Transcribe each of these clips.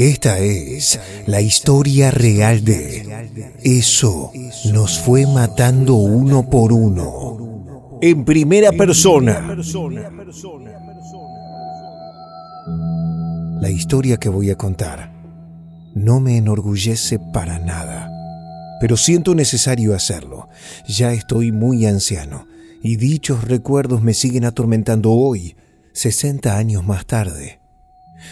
Esta es la historia real de Eso nos fue matando uno por uno. En primera persona. La historia que voy a contar no me enorgullece para nada, pero siento necesario hacerlo. Ya estoy muy anciano y dichos recuerdos me siguen atormentando hoy, 60 años más tarde.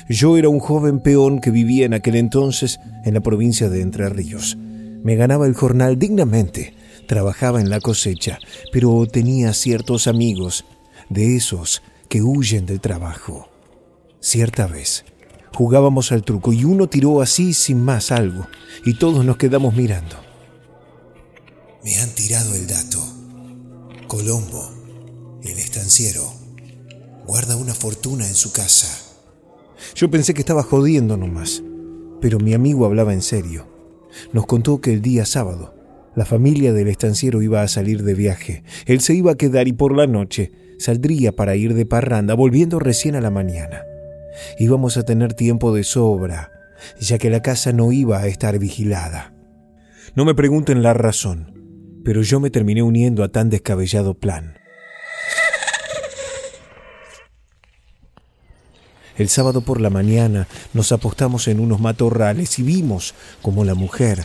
Yo era un joven peón que vivía en aquel entonces en la provincia de Entre Ríos. Me ganaba el jornal dignamente, trabajaba en la cosecha, pero tenía ciertos amigos, de esos que huyen del trabajo. Cierta vez, jugábamos al truco y uno tiró así sin más algo, y todos nos quedamos mirando. Me han tirado el dato. Colombo, el estanciero, guarda una fortuna en su casa. Yo pensé que estaba jodiendo nomás, pero mi amigo hablaba en serio. Nos contó que el día sábado la familia del estanciero iba a salir de viaje. Él se iba a quedar y por la noche saldría para ir de parranda, volviendo recién a la mañana. Íbamos a tener tiempo de sobra, ya que la casa no iba a estar vigilada. No me pregunten la razón, pero yo me terminé uniendo a tan descabellado plan. El sábado por la mañana nos apostamos en unos matorrales y vimos como la mujer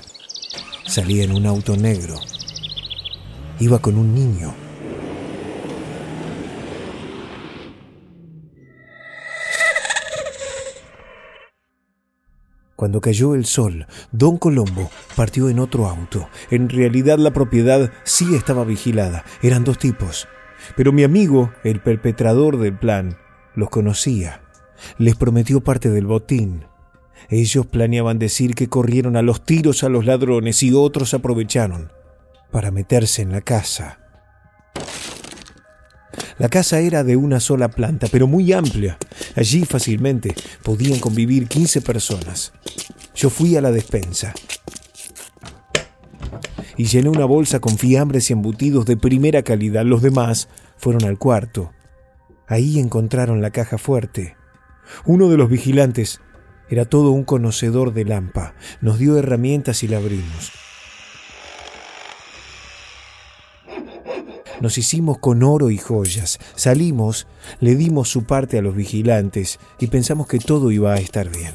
salía en un auto negro. Iba con un niño. Cuando cayó el sol, don Colombo partió en otro auto. En realidad la propiedad sí estaba vigilada. Eran dos tipos. Pero mi amigo, el perpetrador del plan, los conocía les prometió parte del botín. Ellos planeaban decir que corrieron a los tiros a los ladrones y otros aprovecharon para meterse en la casa. La casa era de una sola planta, pero muy amplia. Allí fácilmente podían convivir 15 personas. Yo fui a la despensa y llené una bolsa con fiambres y embutidos de primera calidad. Los demás fueron al cuarto. Ahí encontraron la caja fuerte uno de los vigilantes era todo un conocedor de Lampa. Nos dio herramientas y la abrimos. Nos hicimos con oro y joyas. Salimos, le dimos su parte a los vigilantes y pensamos que todo iba a estar bien.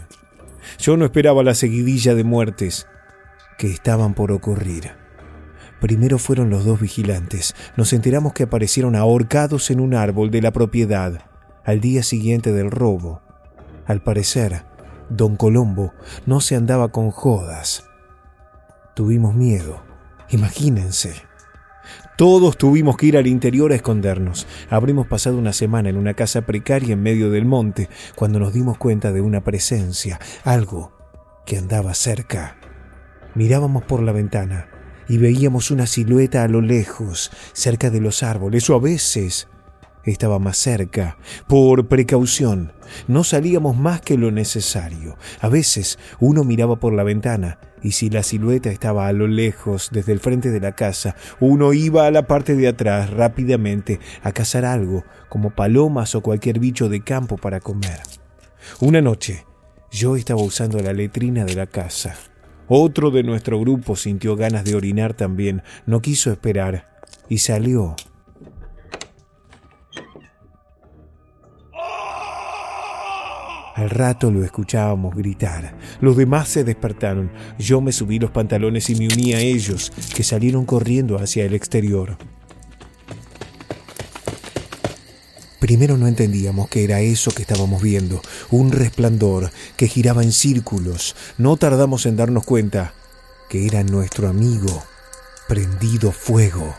Yo no esperaba la seguidilla de muertes que estaban por ocurrir. Primero fueron los dos vigilantes. Nos enteramos que aparecieron ahorcados en un árbol de la propiedad al día siguiente del robo. Al parecer, don Colombo no se andaba con jodas. Tuvimos miedo, imagínense. Todos tuvimos que ir al interior a escondernos. Habríamos pasado una semana en una casa precaria en medio del monte cuando nos dimos cuenta de una presencia, algo que andaba cerca. Mirábamos por la ventana y veíamos una silueta a lo lejos, cerca de los árboles, o a veces estaba más cerca. Por precaución, no salíamos más que lo necesario. A veces uno miraba por la ventana y si la silueta estaba a lo lejos, desde el frente de la casa, uno iba a la parte de atrás rápidamente a cazar algo, como palomas o cualquier bicho de campo para comer. Una noche, yo estaba usando la letrina de la casa. Otro de nuestro grupo sintió ganas de orinar también, no quiso esperar y salió Al rato lo escuchábamos gritar. Los demás se despertaron. Yo me subí los pantalones y me uní a ellos, que salieron corriendo hacia el exterior. Primero no entendíamos qué era eso que estábamos viendo, un resplandor que giraba en círculos. No tardamos en darnos cuenta que era nuestro amigo, prendido fuego.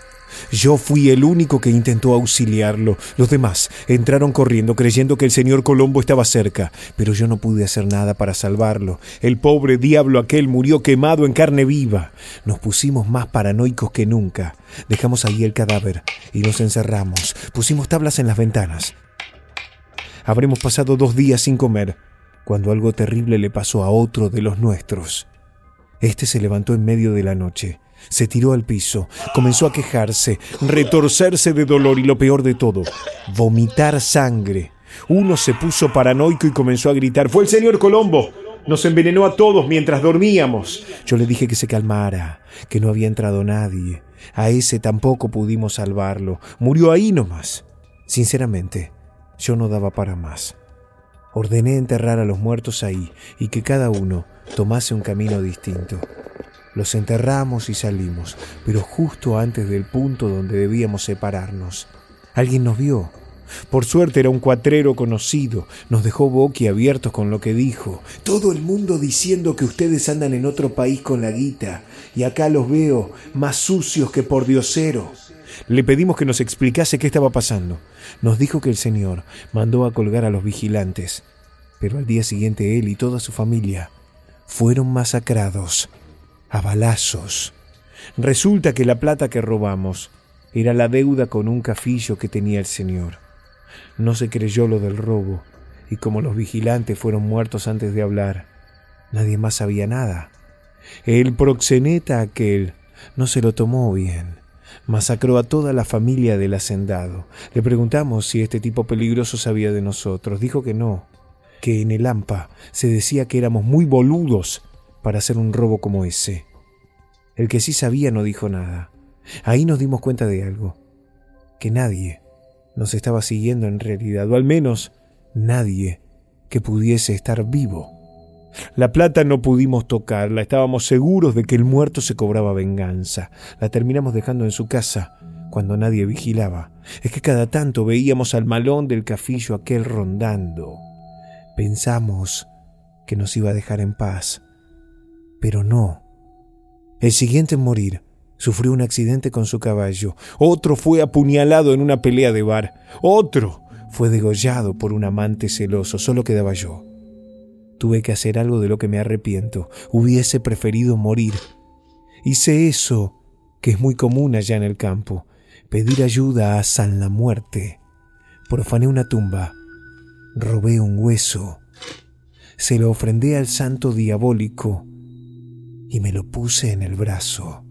Yo fui el único que intentó auxiliarlo. Los demás entraron corriendo creyendo que el señor Colombo estaba cerca, pero yo no pude hacer nada para salvarlo. El pobre diablo aquel murió quemado en carne viva. Nos pusimos más paranoicos que nunca. Dejamos ahí el cadáver y nos encerramos. Pusimos tablas en las ventanas. Habremos pasado dos días sin comer cuando algo terrible le pasó a otro de los nuestros. Este se levantó en medio de la noche se tiró al piso, comenzó a quejarse, retorcerse de dolor y lo peor de todo, vomitar sangre. Uno se puso paranoico y comenzó a gritar, fue el señor Colombo. Nos envenenó a todos mientras dormíamos. Yo le dije que se calmara, que no había entrado nadie. A ese tampoco pudimos salvarlo. Murió ahí nomás. Sinceramente, yo no daba para más. Ordené enterrar a los muertos ahí y que cada uno tomase un camino distinto. Los enterramos y salimos, pero justo antes del punto donde debíamos separarnos. Alguien nos vio por suerte era un cuatrero conocido. Nos dejó boquiabiertos con lo que dijo. Todo el mundo diciendo que ustedes andan en otro país con la guita. Y acá los veo más sucios que por diosero. Le pedimos que nos explicase qué estaba pasando. Nos dijo que el señor mandó a colgar a los vigilantes. Pero al día siguiente él y toda su familia fueron masacrados a balazos. Resulta que la plata que robamos era la deuda con un cafillo que tenía el señor. No se creyó lo del robo, y como los vigilantes fueron muertos antes de hablar, nadie más sabía nada. El proxeneta aquel no se lo tomó bien. Masacró a toda la familia del hacendado. Le preguntamos si este tipo peligroso sabía de nosotros. Dijo que no, que en el AMPA se decía que éramos muy boludos para hacer un robo como ese. El que sí sabía no dijo nada. Ahí nos dimos cuenta de algo, que nadie nos estaba siguiendo en realidad, o al menos nadie que pudiese estar vivo. La plata no pudimos tocarla, estábamos seguros de que el muerto se cobraba venganza. La terminamos dejando en su casa cuando nadie vigilaba. Es que cada tanto veíamos al malón del cafillo aquel rondando. Pensamos que nos iba a dejar en paz, pero no. El siguiente en morir Sufrió un accidente con su caballo. Otro fue apuñalado en una pelea de bar. Otro fue degollado por un amante celoso. Solo quedaba yo. Tuve que hacer algo de lo que me arrepiento. Hubiese preferido morir. Hice eso, que es muy común allá en el campo. Pedir ayuda a San la Muerte. Profané una tumba. Robé un hueso. Se lo ofrendé al santo diabólico y me lo puse en el brazo.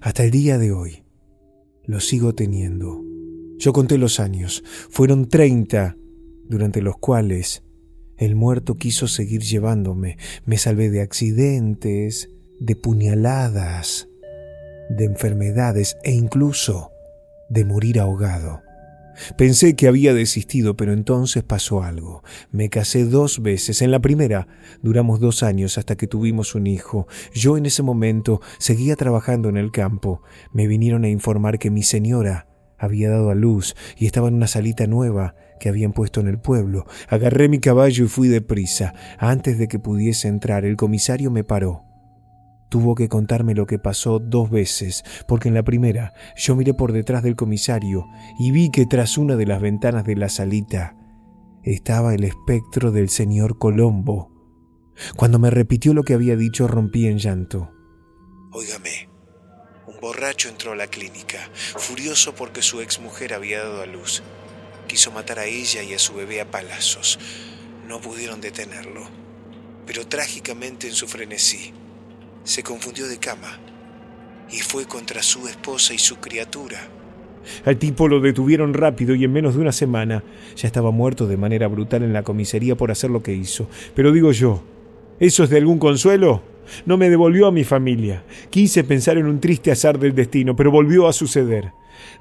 Hasta el día de hoy lo sigo teniendo. Yo conté los años, fueron treinta, durante los cuales el muerto quiso seguir llevándome. Me salvé de accidentes, de puñaladas, de enfermedades e incluso de morir ahogado. Pensé que había desistido, pero entonces pasó algo. Me casé dos veces. En la primera duramos dos años hasta que tuvimos un hijo. Yo en ese momento seguía trabajando en el campo. Me vinieron a informar que mi señora había dado a luz y estaba en una salita nueva que habían puesto en el pueblo. Agarré mi caballo y fui deprisa. Antes de que pudiese entrar, el comisario me paró. Tuvo que contarme lo que pasó dos veces, porque en la primera yo miré por detrás del comisario y vi que tras una de las ventanas de la salita estaba el espectro del señor Colombo. Cuando me repitió lo que había dicho rompí en llanto. Óigame, un borracho entró a la clínica, furioso porque su exmujer había dado a luz. Quiso matar a ella y a su bebé a palazos. No pudieron detenerlo, pero trágicamente en su frenesí se confundió de cama y fue contra su esposa y su criatura. Al tipo lo detuvieron rápido y en menos de una semana ya estaba muerto de manera brutal en la comisaría por hacer lo que hizo. Pero digo yo, ¿eso es de algún consuelo? No me devolvió a mi familia. Quise pensar en un triste azar del destino, pero volvió a suceder.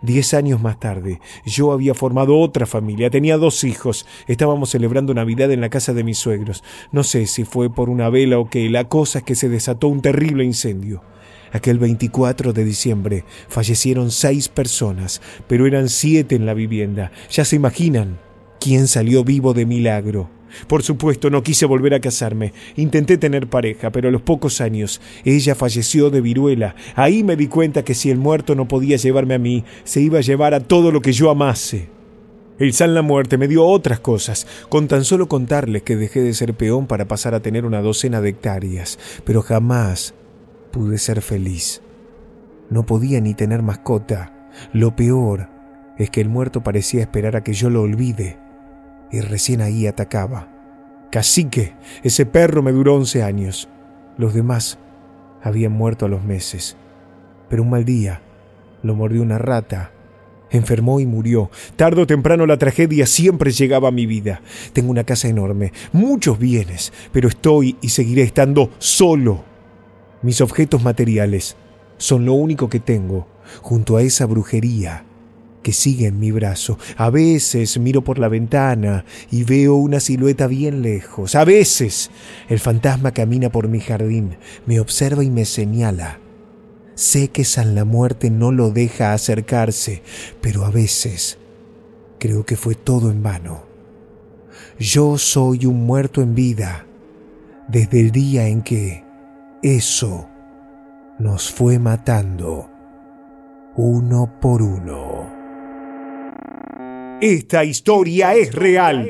Diez años más tarde, yo había formado otra familia, tenía dos hijos, estábamos celebrando Navidad en la casa de mis suegros. No sé si fue por una vela o qué, la cosa es que se desató un terrible incendio. Aquel 24 de diciembre fallecieron seis personas, pero eran siete en la vivienda. Ya se imaginan quién salió vivo de milagro. Por supuesto, no quise volver a casarme. Intenté tener pareja, pero a los pocos años ella falleció de viruela. Ahí me di cuenta que si el muerto no podía llevarme a mí, se iba a llevar a todo lo que yo amase. El San la Muerte me dio otras cosas, con tan solo contarles que dejé de ser peón para pasar a tener una docena de hectáreas, pero jamás pude ser feliz. No podía ni tener mascota. Lo peor es que el muerto parecía esperar a que yo lo olvide y recién ahí atacaba. Cacique, ese perro me duró once años. Los demás habían muerto a los meses. Pero un mal día lo mordió una rata Enfermó y murió. Tardo o temprano la tragedia siempre llegaba a mi vida. Tengo una casa enorme, muchos bienes, pero estoy y seguiré estando solo. Mis objetos materiales son lo único que tengo junto a esa brujería que sigue en mi brazo. A veces miro por la ventana y veo una silueta bien lejos. A veces el fantasma camina por mi jardín, me observa y me señala. Sé que San la muerte no lo deja acercarse, pero a veces creo que fue todo en vano. Yo soy un muerto en vida desde el día en que eso nos fue matando uno por uno. Esta historia es real.